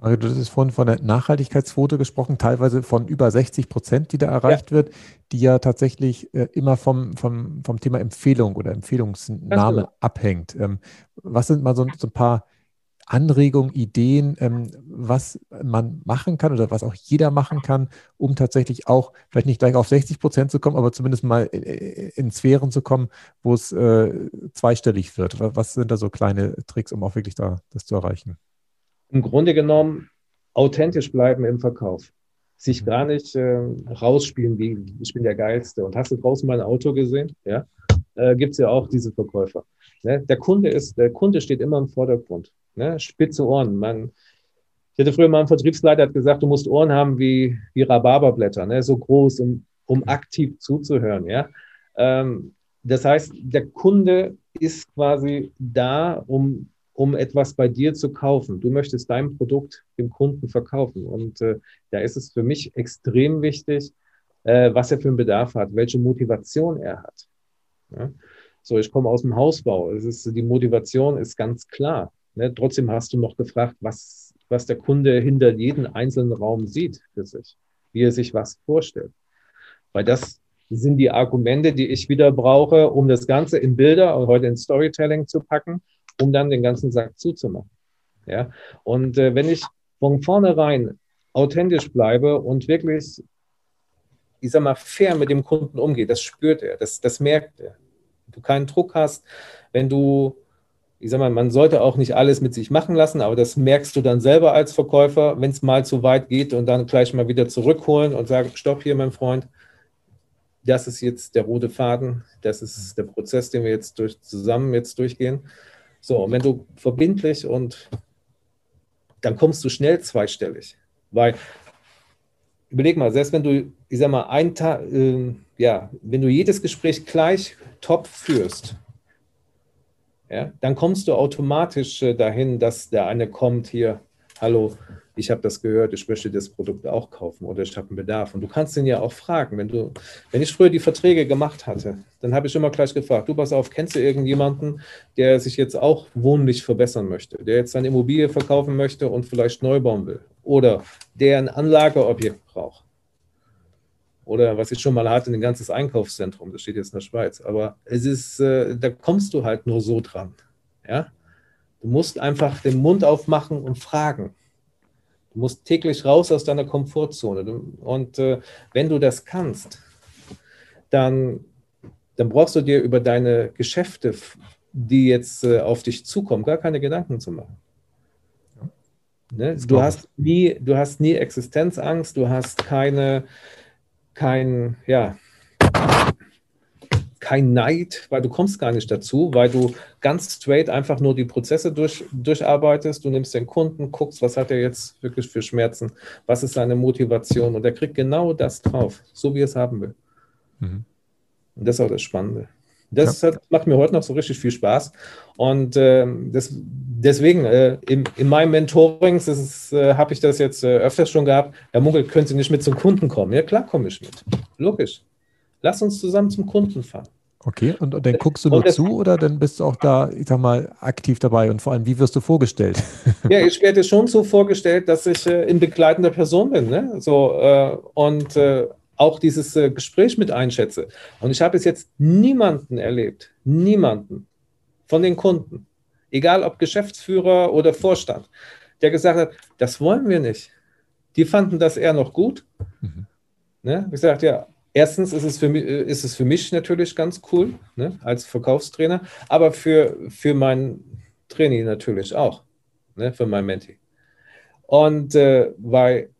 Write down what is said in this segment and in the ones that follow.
Also du hast vorhin von der Nachhaltigkeitsquote gesprochen, teilweise von über 60 Prozent, die da erreicht ja. wird, die ja tatsächlich äh, immer vom, vom, vom Thema Empfehlung oder Empfehlungsname abhängt. Ähm, was sind mal so, so, ein paar Anregungen, Ideen, ähm, was man machen kann oder was auch jeder machen kann, um tatsächlich auch vielleicht nicht gleich auf 60 Prozent zu kommen, aber zumindest mal in, in Sphären zu kommen, wo es äh, zweistellig wird? Was sind da so kleine Tricks, um auch wirklich da das zu erreichen? Im Grunde genommen authentisch bleiben im Verkauf. Sich gar nicht äh, rausspielen, wie ich bin der Geilste. Und hast du draußen mein Auto gesehen? Ja, äh, gibt es ja auch diese Verkäufer. Ne? Der Kunde ist, der Kunde steht immer im Vordergrund. Ne? Spitze Ohren. Man, ich hatte früher mal einen Vertriebsleiter, hat gesagt, du musst Ohren haben wie, wie Rhabarberblätter, ne? so groß, um, um aktiv zuzuhören. Ja? Ähm, das heißt, der Kunde ist quasi da, um um etwas bei dir zu kaufen. Du möchtest dein Produkt dem Kunden verkaufen. Und äh, da ist es für mich extrem wichtig, äh, was er für einen Bedarf hat, welche Motivation er hat. Ja? So, ich komme aus dem Hausbau. Es ist, die Motivation ist ganz klar. Ne? Trotzdem hast du noch gefragt, was, was der Kunde hinter jedem einzelnen Raum sieht für sich, wie er sich was vorstellt. Weil das sind die Argumente, die ich wieder brauche, um das Ganze in Bilder und heute in Storytelling zu packen um dann den ganzen Sack zuzumachen. Ja? Und äh, wenn ich von vornherein authentisch bleibe und wirklich, ich sag mal, fair mit dem Kunden umgehe, das spürt er, das, das merkt er. Wenn du keinen Druck hast, wenn du, ich sag mal, man sollte auch nicht alles mit sich machen lassen, aber das merkst du dann selber als Verkäufer, wenn es mal zu weit geht und dann gleich mal wieder zurückholen und sagen, stopp hier, mein Freund, das ist jetzt der rote Faden, das ist der Prozess, den wir jetzt durch, zusammen jetzt durchgehen. So, und wenn du verbindlich und dann kommst du schnell zweistellig. Weil, überleg mal, selbst wenn du, ich sag mal, ein Tag, äh, ja, wenn du jedes Gespräch gleich top führst, ja, dann kommst du automatisch äh, dahin, dass der eine kommt hier, hallo, ich habe das gehört, ich möchte das Produkt auch kaufen oder ich habe einen Bedarf. Und du kannst ihn ja auch fragen. Wenn, du, wenn ich früher die Verträge gemacht hatte, dann habe ich immer gleich gefragt, du pass auf, kennst du irgendjemanden, der sich jetzt auch wohnlich verbessern möchte, der jetzt seine Immobilie verkaufen möchte und vielleicht neu bauen will oder der ein Anlageobjekt braucht? Oder was ich schon mal hatte, ein ganzes Einkaufszentrum, das steht jetzt in der Schweiz. Aber es ist, äh, da kommst du halt nur so dran. Ja? Du musst einfach den Mund aufmachen und fragen. Du musst täglich raus aus deiner Komfortzone. Und äh, wenn du das kannst, dann, dann brauchst du dir über deine Geschäfte, die jetzt äh, auf dich zukommen, gar keine Gedanken zu machen. Ne? Du, hast nie, du hast nie Existenzangst, du hast keine, kein, ja, kein Neid, weil du kommst gar nicht dazu, weil du ganz straight einfach nur die Prozesse durch, durcharbeitest. Du nimmst den Kunden, guckst, was hat er jetzt wirklich für Schmerzen, was ist seine Motivation und er kriegt genau das drauf, so wie er es haben will. Mhm. Und das ist auch das Spannende. Das ja. hat, macht mir heute noch so richtig viel Spaß. Und äh, das, deswegen, äh, in, in meinem Mentoring äh, habe ich das jetzt äh, öfters schon gehabt. Herr Munkel, können Sie nicht mit zum Kunden kommen? Ja, klar komme ich mit. Logisch. Lass uns zusammen zum Kunden fahren. Okay, und, und dann guckst du nur zu oder dann bist du auch da, ich sag mal, aktiv dabei und vor allem, wie wirst du vorgestellt? Ja, ich werde schon so vorgestellt, dass ich äh, in begleitender Person bin. Ne? So, äh, und äh, auch dieses äh, Gespräch mit einschätze. Und ich habe bis jetzt niemanden erlebt, niemanden von den Kunden, egal ob Geschäftsführer oder Vorstand, der gesagt hat, das wollen wir nicht. Die fanden das eher noch gut. Mhm. Ne? Ich gesagt, ja, Erstens ist es für mich, äh, ist es für mich natürlich ganz cool, ne, als Verkaufstrainer, aber für, für mein Training natürlich auch, ne, für mein Menti. Und äh, weil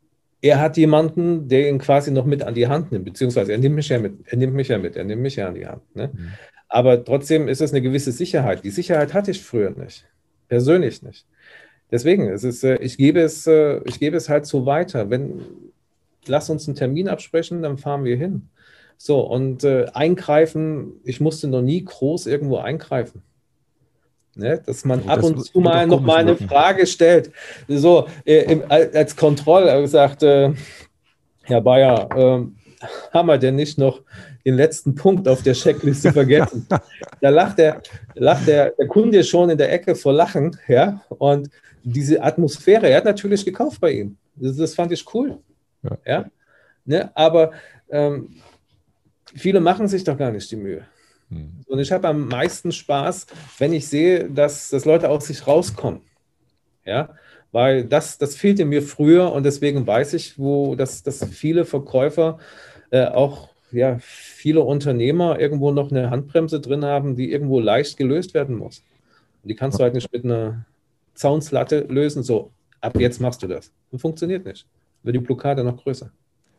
er hat jemanden, der ihn quasi noch mit an die Hand nimmt, beziehungsweise er nimmt mich ja mit, er nimmt mich ja mit, er nimmt mich ja an die Hand. Ne? Mhm. Aber trotzdem ist es eine gewisse Sicherheit. Die Sicherheit hatte ich früher nicht, persönlich nicht. Deswegen, es ist, äh, ich, gebe es, äh, ich gebe es halt so weiter. Wenn, lass uns einen Termin absprechen, dann fahren wir hin. So, und äh, eingreifen, ich musste noch nie groß irgendwo eingreifen. Ne? Dass man also ab und zu mal noch mal eine machen. Frage stellt. So, äh, im, als Kontroll gesagt, äh, Herr Bayer, äh, haben wir denn nicht noch den letzten Punkt auf der Checkliste vergessen? da lacht, der, lacht der, der Kunde schon in der Ecke vor Lachen, ja, und diese Atmosphäre, er hat natürlich gekauft bei ihm. Das, das fand ich cool. Ja. ja? Ne? Aber ähm, viele machen sich doch gar nicht die Mühe. Hm. Und ich habe am meisten Spaß, wenn ich sehe, dass, dass Leute aus sich rauskommen. Ja, weil das, das fehlte mir früher und deswegen weiß ich, wo dass, dass viele Verkäufer, äh, auch ja, viele Unternehmer irgendwo noch eine Handbremse drin haben, die irgendwo leicht gelöst werden muss. Und die kannst du halt nicht mit einer Zaunslatte lösen, so ab jetzt machst du das. Und funktioniert nicht. Wird die Blockade noch größer.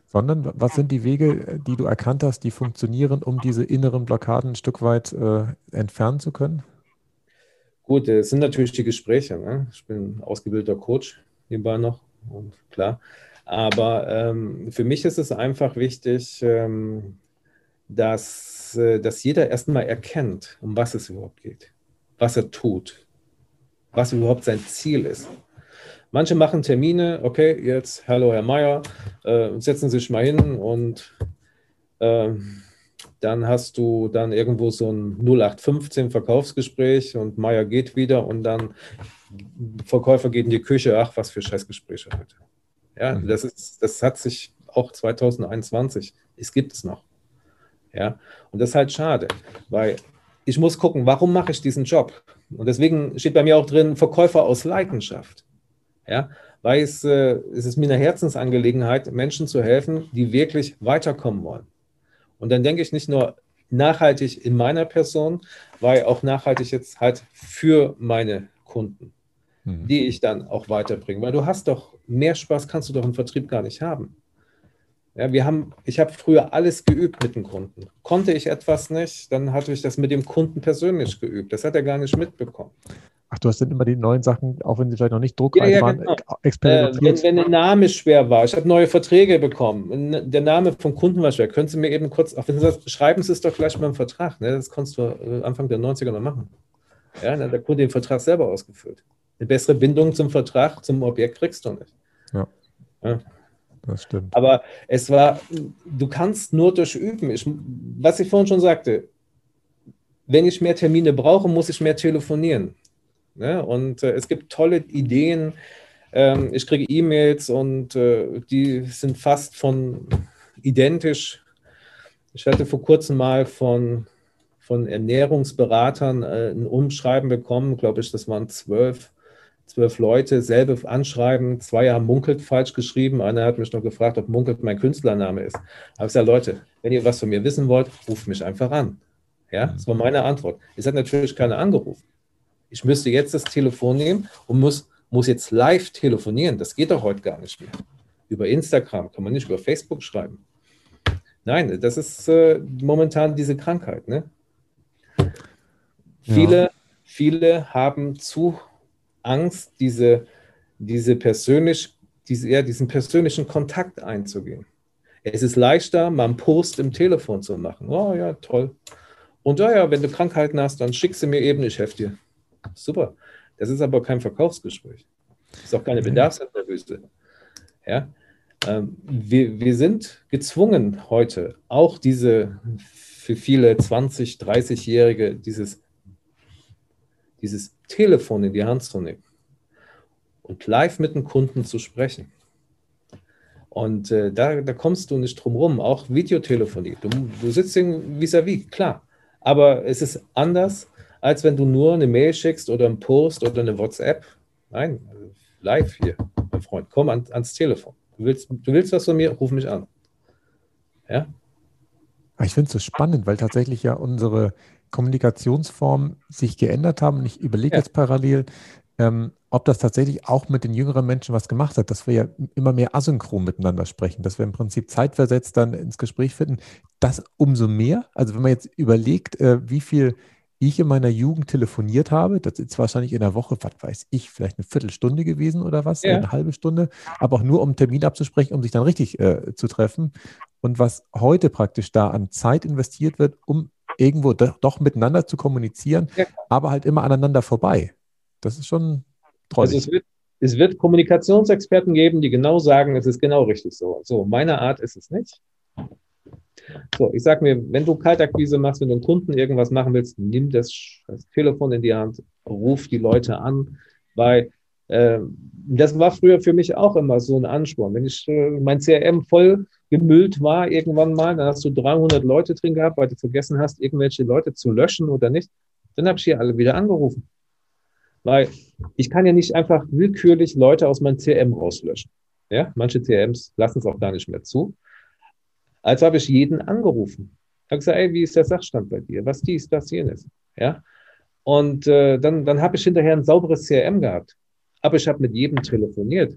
Sondern was sind die Wege, die du erkannt hast, die funktionieren, um diese inneren Blockaden ein Stück weit äh, entfernen zu können? Gut, es sind natürlich die Gespräche. Ne? Ich bin ausgebildeter Coach nebenbei noch und klar. Aber ähm, für mich ist es einfach wichtig, ähm, dass, äh, dass jeder erstmal erkennt, um was es überhaupt geht, was er tut, was überhaupt sein Ziel ist. Manche machen Termine, okay, jetzt, hallo Herr Meier, äh, setzen Sie sich mal hin und äh, dann hast du dann irgendwo so ein 0815 Verkaufsgespräch und Meier geht wieder und dann Verkäufer geht in die Küche, ach, was für Scheißgespräche heute. Ja, mhm. das, ist, das hat sich auch 2021, es gibt es noch. Ja, und das ist halt schade, weil ich muss gucken, warum mache ich diesen Job? Und deswegen steht bei mir auch drin, Verkäufer aus Leidenschaft. Ja, weil es, äh, es ist mir eine Herzensangelegenheit, Menschen zu helfen, die wirklich weiterkommen wollen. Und dann denke ich nicht nur nachhaltig in meiner Person, weil auch nachhaltig jetzt halt für meine Kunden, mhm. die ich dann auch weiterbringe. Weil du hast doch mehr Spaß, kannst du doch im Vertrieb gar nicht haben. Ja, wir haben, ich habe früher alles geübt mit dem Kunden. Konnte ich etwas nicht, dann hatte ich das mit dem Kunden persönlich geübt. Das hat er gar nicht mitbekommen. Ach, du hast dann immer die neuen Sachen, auch wenn sie vielleicht noch nicht druckreif ja, ja, waren, genau. experimentiert. Äh, wenn, wenn, der Name schwer war, ich habe neue Verträge bekommen, der Name vom Kunden war schwer, können Sie mir eben kurz, auch wenn Sie das schreiben, Sie es doch gleich mal im Vertrag. Ne? Das konntest du äh, Anfang der 90er noch machen. Ja, dann hat der Kunde den Vertrag selber ausgefüllt. Eine bessere Bindung zum Vertrag, zum Objekt kriegst du nicht. Ja. ja. Das stimmt. Aber es war, du kannst nur durch Üben. Ich, was ich vorhin schon sagte, wenn ich mehr Termine brauche, muss ich mehr telefonieren. Ne? Und äh, es gibt tolle Ideen. Ähm, ich kriege E-Mails und äh, die sind fast von identisch. Ich hatte vor kurzem mal von, von Ernährungsberatern äh, ein Umschreiben bekommen, glaube ich, das waren zwölf, zwölf Leute, selbe Anschreiben, zwei haben Munkelt falsch geschrieben, einer hat mich noch gefragt, ob Munkelt mein Künstlername ist. Aber ich sage, Leute, wenn ihr was von mir wissen wollt, ruft mich einfach an. Ja, das war meine Antwort. Es hat natürlich keiner angerufen. Ich müsste jetzt das Telefon nehmen und muss, muss jetzt live telefonieren. Das geht doch heute gar nicht mehr. Über Instagram kann man nicht über Facebook schreiben. Nein, das ist äh, momentan diese Krankheit. Ne? Ja. Viele, viele haben zu Angst, diese, diese persönlich, diese, ja, diesen persönlichen Kontakt einzugehen. Es ist leichter, mal einen Post im Telefon zu machen. Oh ja, toll. Und ja, ja, wenn du Krankheiten hast, dann schick sie mir eben, ich helfe dir. Super. Das ist aber kein Verkaufsgespräch. Das ist auch keine Bedarfsanalyse. Ja? Ähm, wir, wir sind gezwungen heute, auch diese für viele 20-, 30-Jährige, dieses, dieses Telefon in die Hand zu nehmen und live mit dem Kunden zu sprechen. Und äh, da, da kommst du nicht drum rum, auch Videotelefonie. Du, du sitzt vis-à-vis, -vis, klar. Aber es ist anders, als wenn du nur eine Mail schickst oder einen Post oder eine WhatsApp. Nein, live hier, mein Freund, komm an, ans Telefon. Du willst, du willst was von mir, ruf mich an. Ja? Ich finde es so spannend, weil tatsächlich ja unsere Kommunikationsformen sich geändert haben. Und ich überlege ja. jetzt parallel, ähm, ob das tatsächlich auch mit den jüngeren Menschen was gemacht hat, dass wir ja immer mehr asynchron miteinander sprechen, dass wir im Prinzip zeitversetzt dann ins Gespräch finden. Das umso mehr, also wenn man jetzt überlegt, äh, wie viel ich in meiner Jugend telefoniert habe, das ist wahrscheinlich in der Woche, was weiß ich, vielleicht eine Viertelstunde gewesen oder was, ja. eine halbe Stunde, aber auch nur um einen Termin abzusprechen, um sich dann richtig äh, zu treffen. Und was heute praktisch da an Zeit investiert wird, um irgendwo doch, miteinander zu kommunizieren, ja. aber halt immer aneinander vorbei. Das ist schon toll. Also es wird, es wird Kommunikationsexperten geben, die genau sagen, es ist genau richtig so. So, meine Art ist es nicht. So, ich sage mir, wenn du Kaltakquise machst, wenn du einen Kunden irgendwas machen willst, nimm das, das Telefon in die Hand, ruf die Leute an, weil äh, das war früher für mich auch immer so ein Ansporn. Wenn ich äh, mein CRM voll gemüllt war irgendwann mal, dann hast du 300 Leute drin gehabt, weil du vergessen hast, irgendwelche Leute zu löschen oder nicht. Dann habe ich hier alle wieder angerufen. Weil ich kann ja nicht einfach willkürlich Leute aus meinem CRM rauslöschen. Ja, manche CRMs lassen es auch gar nicht mehr zu. Also habe ich jeden angerufen. Ich habe gesagt, ey, wie ist der Sachstand bei dir? Was dies, das, jenes? Ja. Und äh, dann, dann habe ich hinterher ein sauberes CRM gehabt. Aber ich habe mit jedem telefoniert.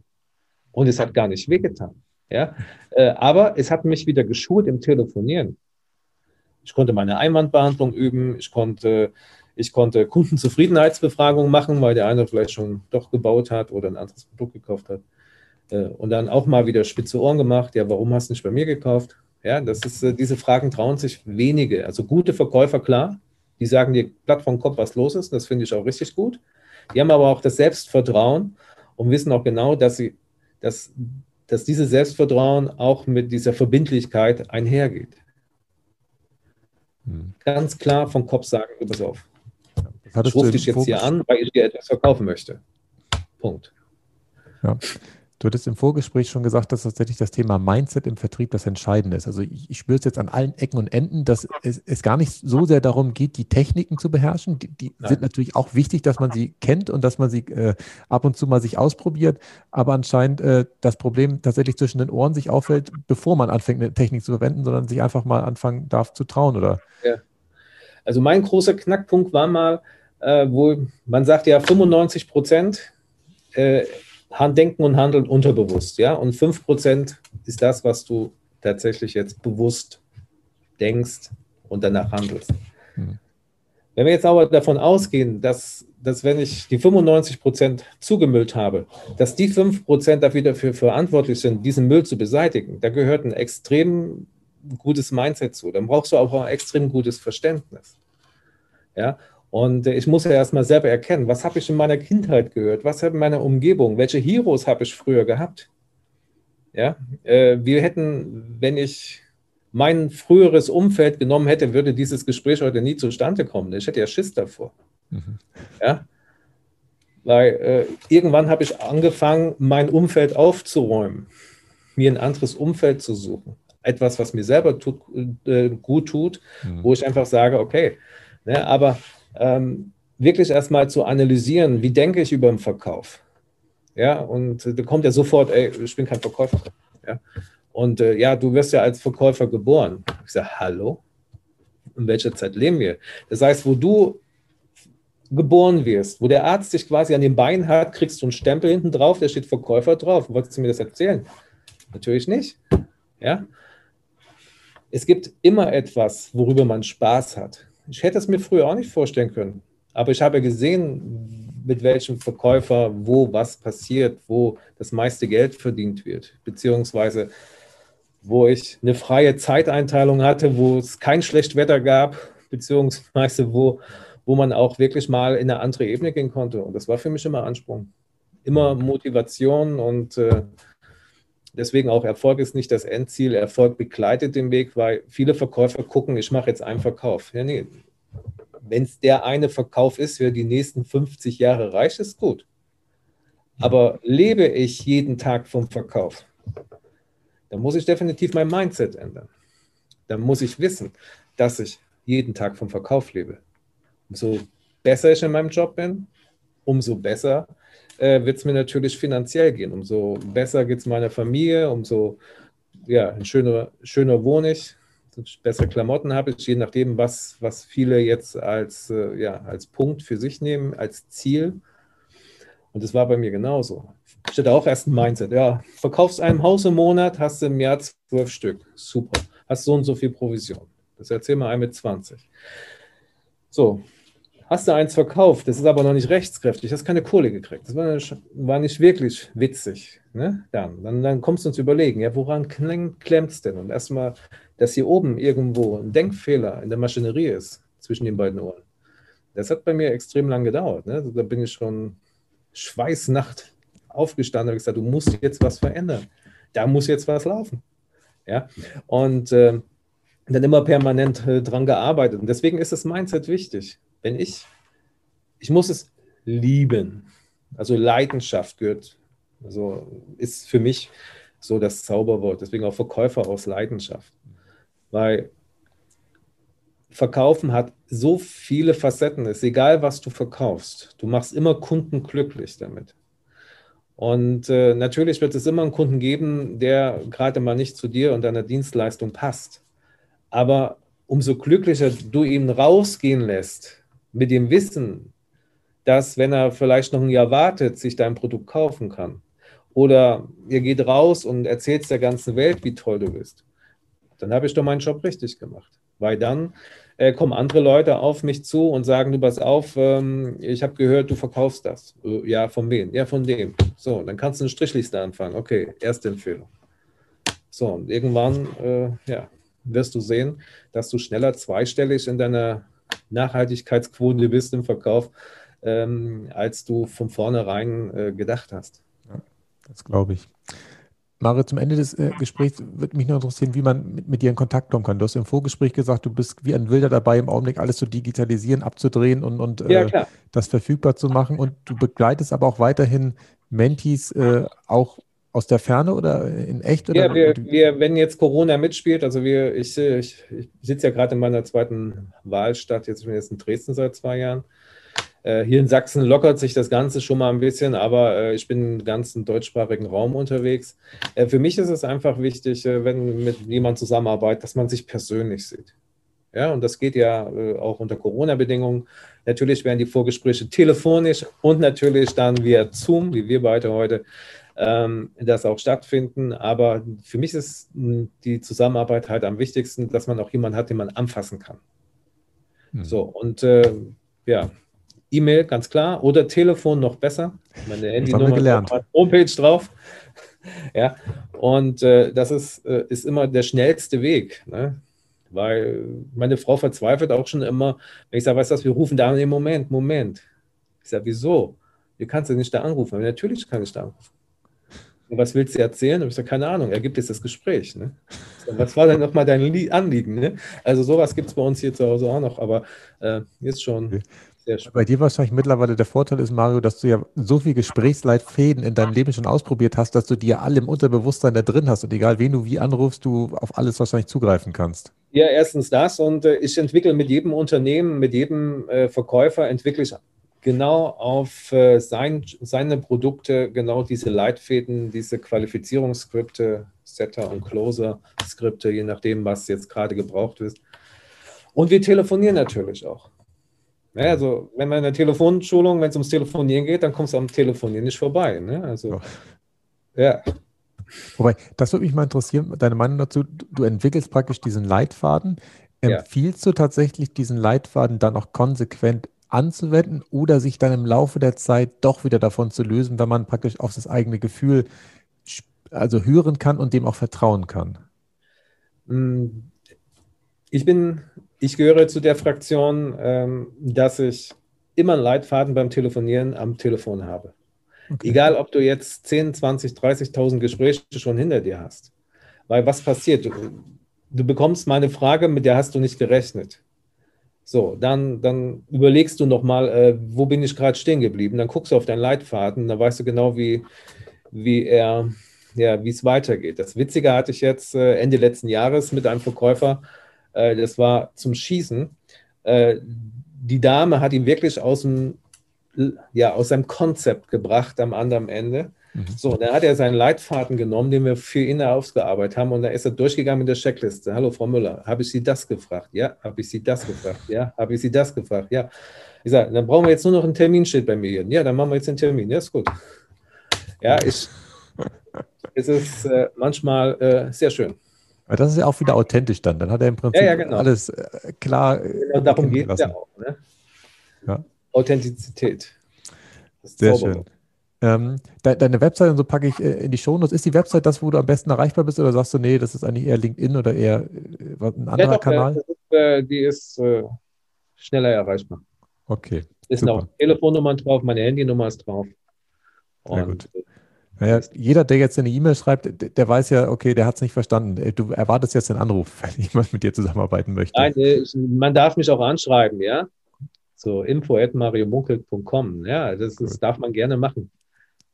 Und es hat gar nicht wehgetan. Ja. Äh, aber es hat mich wieder geschult im Telefonieren. Ich konnte meine Einwandbehandlung üben. Ich konnte, ich konnte Kundenzufriedenheitsbefragungen machen, weil der eine vielleicht schon doch gebaut hat oder ein anderes Produkt gekauft hat. Äh, und dann auch mal wieder spitze Ohren gemacht. Ja, warum hast du nicht bei mir gekauft? Ja, das ist, äh, diese Fragen trauen sich wenige. Also gute Verkäufer, klar, die sagen dir platt vom Kopf, was los ist. Das finde ich auch richtig gut. Die haben aber auch das Selbstvertrauen und wissen auch genau, dass sie, dass, dass dieses Selbstvertrauen auch mit dieser Verbindlichkeit einhergeht. Hm. Ganz klar vom Kopf sagen, pass auf. Ich rufe dich jetzt Fokus? hier an, weil ich dir etwas verkaufen möchte. Punkt. Ja. Du hattest im Vorgespräch schon gesagt, dass tatsächlich das Thema Mindset im Vertrieb das Entscheidende ist. Also ich, ich spüre es jetzt an allen Ecken und Enden, dass es, es, gar nicht so sehr darum geht, die Techniken zu beherrschen. Die, die sind natürlich auch wichtig, dass man sie kennt und dass man sie äh, ab und zu mal sich ausprobiert. Aber anscheinend äh, das Problem tatsächlich zwischen den Ohren sich auffällt, bevor man anfängt, eine Technik zu verwenden, sondern sich einfach mal anfangen darf zu trauen, oder? Ja. Also mein großer Knackpunkt war mal, äh, wo man sagt ja 95 Prozent äh, Denken und Handeln unterbewusst, ja. Und 5% ist das, was du tatsächlich jetzt bewusst denkst und danach handelst. Hm. Wenn wir jetzt aber davon ausgehen, dass, dass wenn ich die 95% zugemüllt habe, dass die 5 dafür, dafür verantwortlich sind, diesen Müll zu beseitigen, da gehört ein extrem gutes Mindset zu. Dann brauchst du auch ein extrem gutes Verständnis. Ja, und ich muss ja erstmal selber erkennen, was habe ich in meiner Kindheit gehört, was habe in meiner Umgebung, welche Heroes habe ich früher gehabt. Ja, äh, wir hätten, wenn ich mein früheres Umfeld genommen hätte, würde dieses Gespräch heute nie zustande kommen. Ich hätte ja Schiss davor. Mhm. Ja, weil äh, irgendwann habe ich angefangen, mein Umfeld aufzuräumen, mir ein anderes Umfeld zu suchen. Etwas, was mir selber tut, äh, gut tut, mhm. wo ich einfach sage, okay, ne, aber ähm, wirklich erstmal zu analysieren, wie denke ich über den Verkauf. Ja, und da kommt ja sofort, ey, ich bin kein Verkäufer. Ja, und äh, ja, du wirst ja als Verkäufer geboren. Ich sage, hallo? In welcher Zeit leben wir? Das heißt, wo du geboren wirst, wo der Arzt dich quasi an den Beinen hat, kriegst du einen Stempel hinten drauf, da steht Verkäufer drauf. Wolltest du mir das erzählen? Natürlich nicht. Ja? Es gibt immer etwas, worüber man Spaß hat. Ich hätte es mir früher auch nicht vorstellen können. Aber ich habe gesehen, mit welchem Verkäufer wo was passiert, wo das meiste Geld verdient wird, beziehungsweise wo ich eine freie Zeiteinteilung hatte, wo es kein Schlechtwetter gab, beziehungsweise wo, wo man auch wirklich mal in eine andere Ebene gehen konnte. Und das war für mich immer Ansprung. Immer Motivation und äh, deswegen auch Erfolg ist nicht das Endziel. Erfolg begleitet den Weg, weil viele Verkäufer gucken, ich mache jetzt einen Verkauf. Ja, nee. Wenn es der eine Verkauf ist, für die nächsten 50 Jahre reicht, ist gut. Aber lebe ich jeden Tag vom Verkauf, dann muss ich definitiv mein Mindset ändern. Dann muss ich wissen, dass ich jeden Tag vom Verkauf lebe. Umso besser ich in meinem Job bin, umso besser äh, wird es mir natürlich finanziell gehen. Umso besser geht es meiner Familie, umso ja, schöner, schöner wohne ich, bessere Klamotten habe ich, je nachdem, was, was viele jetzt als, äh, ja, als Punkt für sich nehmen, als Ziel. Und das war bei mir genauso. Ich hatte auch erst ein Mindset, ja, verkaufst ein Haus im Monat, hast du im Jahr zwölf Stück. Super. Hast so und so viel Provision. Das erzähl mal ein mit 20. So, hast du eins verkauft, das ist aber noch nicht rechtskräftig, hast keine Kohle gekriegt. Das war, nicht wirklich witzig. Ne? Dann, dann, dann kommst du uns überlegen, ja, woran klemmt es denn? Und erstmal, dass hier oben irgendwo ein Denkfehler in der Maschinerie ist zwischen den beiden Ohren. Das hat bei mir extrem lang gedauert. Ne? Da bin ich schon Schweißnacht aufgestanden und gesagt, du musst jetzt was verändern. Da muss jetzt was laufen. Ja? Und äh, dann immer permanent äh, dran gearbeitet. Und deswegen ist das Mindset wichtig. Wenn ich, ich muss es lieben. Also Leidenschaft gehört, also ist für mich so das Zauberwort. Deswegen auch Verkäufer aus Leidenschaft. Weil Verkaufen hat so viele Facetten. Es ist egal, was du verkaufst. Du machst immer Kunden glücklich damit. Und äh, natürlich wird es immer einen Kunden geben, der gerade mal nicht zu dir und deiner Dienstleistung passt. Aber umso glücklicher du ihn rausgehen lässt mit dem Wissen, dass wenn er vielleicht noch ein Jahr wartet, sich dein Produkt kaufen kann. Oder ihr geht raus und erzählt der ganzen Welt, wie toll du bist. Dann habe ich doch meinen Job richtig gemacht. Weil dann äh, kommen andere Leute auf mich zu und sagen, du pass auf, ähm, ich habe gehört, du verkaufst das. Ja, von wem? Ja, von dem. So, dann kannst du eine Strichliste anfangen. Okay, erste Empfehlung. So, und irgendwann, äh, ja, wirst du sehen, dass du schneller zweistellig in deiner Nachhaltigkeitsquote bist im Verkauf, ähm, als du von vornherein äh, gedacht hast. Ja, das glaube ich. Mario, zum Ende des äh, Gesprächs würde mich nur interessieren, wie man mit, mit, dir in Kontakt kommen kann. Du hast im Vorgespräch gesagt, du bist wie ein Wilder dabei, im Augenblick alles zu digitalisieren, abzudrehen und, und äh, ja, das verfügbar zu machen. Und du begleitest aber auch weiterhin Mentis äh, auch aus der Ferne oder in echt? Oder ja, wir, wir, wenn jetzt Corona mitspielt, also wir, ich, ich, ich sitze ja gerade in meiner zweiten Wahlstadt, jetzt bin ich jetzt in Dresden seit zwei Jahren. Äh, hier in Sachsen lockert sich das Ganze schon mal ein bisschen, aber äh, ich bin im ganzen deutschsprachigen Raum unterwegs. Äh, für mich ist es einfach wichtig, äh, wenn mit jemandem zusammenarbeitet, dass man sich persönlich sieht. Ja, und das geht ja äh, auch unter Corona-Bedingungen. Natürlich werden die Vorgespräche telefonisch und natürlich dann via Zoom, wie wir beide heute, ähm, das auch stattfinden. Aber für mich ist die Zusammenarbeit halt am wichtigsten, dass man auch jemanden hat, den man anfassen kann. Hm. So, und äh, ja, E-Mail, ganz klar, oder Telefon noch besser. Meine Handynummer Homepage drauf. ja, und äh, das ist, äh, ist immer der schnellste Weg. Ne? Weil meine Frau verzweifelt auch schon immer, wenn ich sage, weißt du wir rufen da im Moment, Moment. Ich sage, wieso? Wie kannst du nicht da anrufen? Natürlich kann ich da anrufen. Und was willst du erzählen? Und ich sage, keine Ahnung, ergibt jetzt das Gespräch. Ne? Was war denn nochmal dein Anliegen? Ne? Also sowas gibt es bei uns hier zu Hause auch noch, aber äh, ist schon sehr spannend. Bei dir wahrscheinlich mittlerweile der Vorteil ist, Mario, dass du ja so viele Gesprächsleitfäden in deinem Leben schon ausprobiert hast, dass du die ja alle im Unterbewusstsein da drin hast und egal wen du wie anrufst, du auf alles wahrscheinlich zugreifen kannst. Ja, erstens das und äh, ich entwickle mit jedem Unternehmen, mit jedem äh, Verkäufer entwickle ich genau auf äh, sein, seine Produkte genau diese Leitfäden, diese Qualifizierungsskripte, Setter und Closer-Skripte, je nachdem, was jetzt gerade gebraucht ist. Und wir telefonieren natürlich auch. Ja, also, wenn man in der Telefonschulung, wenn es ums Telefonieren geht, dann kommst du am Telefonieren nicht vorbei. Ne? Also, ja. Wobei, das würde mich mal interessieren, deine Meinung dazu. Du entwickelst praktisch diesen Leitfaden. Empfiehlst ja. du tatsächlich diesen Leitfaden dann auch konsequent anzuwenden oder sich dann im Laufe der Zeit doch wieder davon zu lösen, wenn man praktisch auf das eigene Gefühl also hören kann und dem auch vertrauen kann? Hm, ich bin, ich gehöre zu der Fraktion, ähm, dass ich immer einen Leitfaden beim Telefonieren am Telefon habe. Okay. Egal, ob du jetzt 10, 20, 30.000 Gespräche schon hinter dir hast. Weil was passiert? Du, du bekommst mal eine Frage, mit der hast du nicht gerechnet. So, dann, dann überlegst du nochmal, äh, wo bin ich gerade stehen geblieben? Dann guckst du auf deinen Leitfaden, dann weißt du genau, wie, wie er, ja, wie es weitergeht. Das Witzige hatte ich jetzt äh, Ende letzten Jahres mit einem Verkäufer, äh, das war zum Schießen. Äh, die Dame hat ihn wirklich aus dem, ja, aus seinem Konzept gebracht am anderen Ende. Mhm. So, dann hat er seinen Leitfaden genommen, den wir für ihn ausgearbeitet haben, und da ist er durchgegangen mit der Checkliste. Hallo, Frau Müller, habe ich Sie das gefragt? Ja, habe ich Sie das gefragt? Ja, habe ich Sie das gefragt? Ja. Ich sage, dann brauchen wir jetzt nur noch einen Terminschild bei mir hier. Ja, dann machen wir jetzt den Termin. Ja, ist gut. Ja, ich, es ist äh, manchmal äh, sehr schön. Aber das ist ja auch wieder authentisch dann. Dann hat er im Prinzip ja, ja, genau. alles äh, klar. Genau darum geht es ja auch. Ne? Ja. Authentizität. Sehr schön. Ähm, de deine Website und so packe ich äh, in die Shownotes. Ist die Website das, wo du am besten erreichbar bist oder sagst du, nee, das ist eigentlich eher LinkedIn oder eher äh, ein anderer ja, doch, Kanal? Ist, äh, die ist äh, schneller erreichbar. Okay. Ist super. noch Telefonnummern drauf, meine Handynummer ist drauf. Und, Sehr gut. Naja, jeder, der jetzt eine E-Mail schreibt, der, der weiß ja, okay, der hat es nicht verstanden. Äh, du erwartest jetzt einen Anruf, wenn jemand mit dir zusammenarbeiten möchte. Nein, ich, man darf mich auch anschreiben, ja. So info.mariomunkel.com. Ja, das, das darf man gerne machen.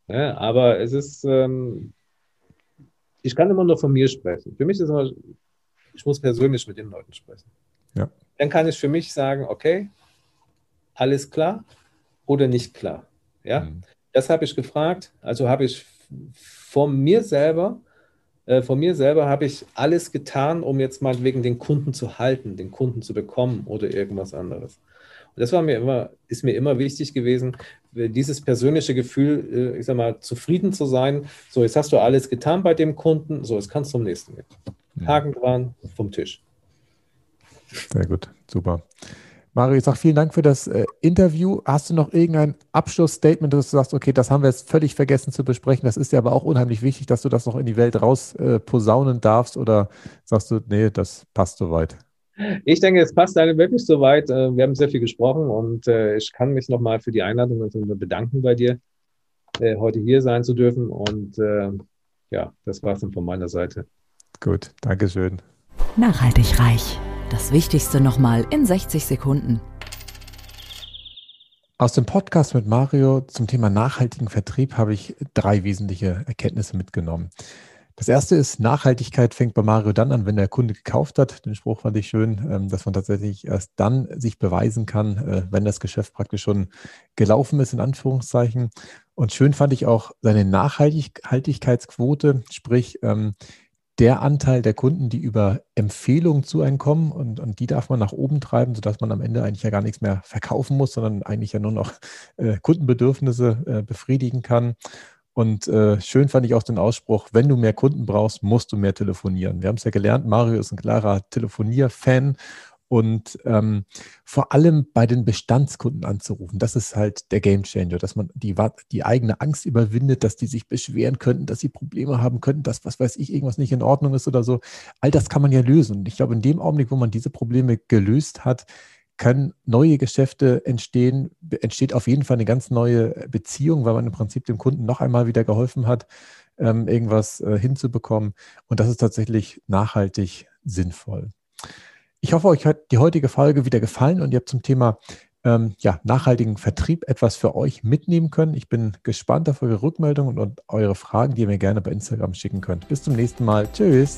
Ja, aber es ist, ähm, ich kann immer nur von mir sprechen. Für mich ist immer, ich muss persönlich mit den Leuten sprechen. Ja. Dann kann ich für mich sagen, okay, alles klar oder nicht klar. Ja, mhm. das habe ich gefragt. Also habe ich von mir selber, äh, von mir selber habe ich alles getan, um jetzt mal wegen den Kunden zu halten, den Kunden zu bekommen oder irgendwas anderes. Und das war mir immer, ist mir immer wichtig gewesen, dieses persönliche Gefühl, äh, ich sag mal, zufrieden zu sein. So, jetzt hast du alles getan bei dem Kunden, so, jetzt kannst du zum nächsten gehen. Haken dran, vom Tisch. Sehr gut, super. Mario, ich sage vielen Dank für das äh, Interview. Hast du noch irgendein Abschlussstatement, dass du sagst, okay, das haben wir jetzt völlig vergessen zu besprechen. Das ist ja aber auch unheimlich wichtig, dass du das noch in die Welt raus äh, posaunen darfst oder sagst du, nee, das passt soweit? Ich denke, es passt alle wirklich soweit. Äh, wir haben sehr viel gesprochen und äh, ich kann mich nochmal für die Einladung bedanken bei dir, äh, heute hier sein zu dürfen. Und ja, das war es dann von meiner Seite. Gut, Dankeschön. Nachhaltig reich. Das Wichtigste nochmal in 60 Sekunden. Aus dem Podcast mit Mario zum Thema nachhaltigen Vertrieb habe ich drei wesentliche Erkenntnisse mitgenommen. Das erste ist, Nachhaltigkeit fängt bei Mario dann an, wenn der Kunde gekauft hat. Den Spruch fand ich schön, ähm, dass man tatsächlich erst dann sich beweisen kann, äh, wenn das Geschäft praktisch schon gelaufen ist, in Anführungszeichen. Und schön fand ich auch seine Nachhaltigkeitsquote, sprich, ähm, der Anteil der Kunden, die über Empfehlungen zu einem kommen und, und die darf man nach oben treiben, sodass man am Ende eigentlich ja gar nichts mehr verkaufen muss, sondern eigentlich ja nur noch äh, Kundenbedürfnisse äh, befriedigen kann. Und äh, schön fand ich auch den Ausspruch, wenn du mehr Kunden brauchst, musst du mehr telefonieren. Wir haben es ja gelernt, Mario ist ein klarer Telefonier-Fan und ähm, vor allem bei den Bestandskunden anzurufen. Das ist halt der Gamechanger, dass man die, die eigene Angst überwindet, dass die sich beschweren könnten, dass sie Probleme haben könnten, dass was weiß ich, irgendwas nicht in Ordnung ist oder so. All das kann man ja lösen. Und ich glaube, in dem Augenblick, wo man diese Probleme gelöst hat, können neue Geschäfte entstehen, entsteht auf jeden Fall eine ganz neue Beziehung, weil man im Prinzip dem Kunden noch einmal wieder geholfen hat, ähm, irgendwas äh, hinzubekommen. Und das ist tatsächlich nachhaltig sinnvoll. Ich hoffe, euch hat die heutige Folge wieder gefallen und ihr habt zum Thema ähm, ja, nachhaltigen Vertrieb etwas für euch mitnehmen können. Ich bin gespannt auf eure Rückmeldungen und eure Fragen, die ihr mir gerne bei Instagram schicken könnt. Bis zum nächsten Mal. Tschüss.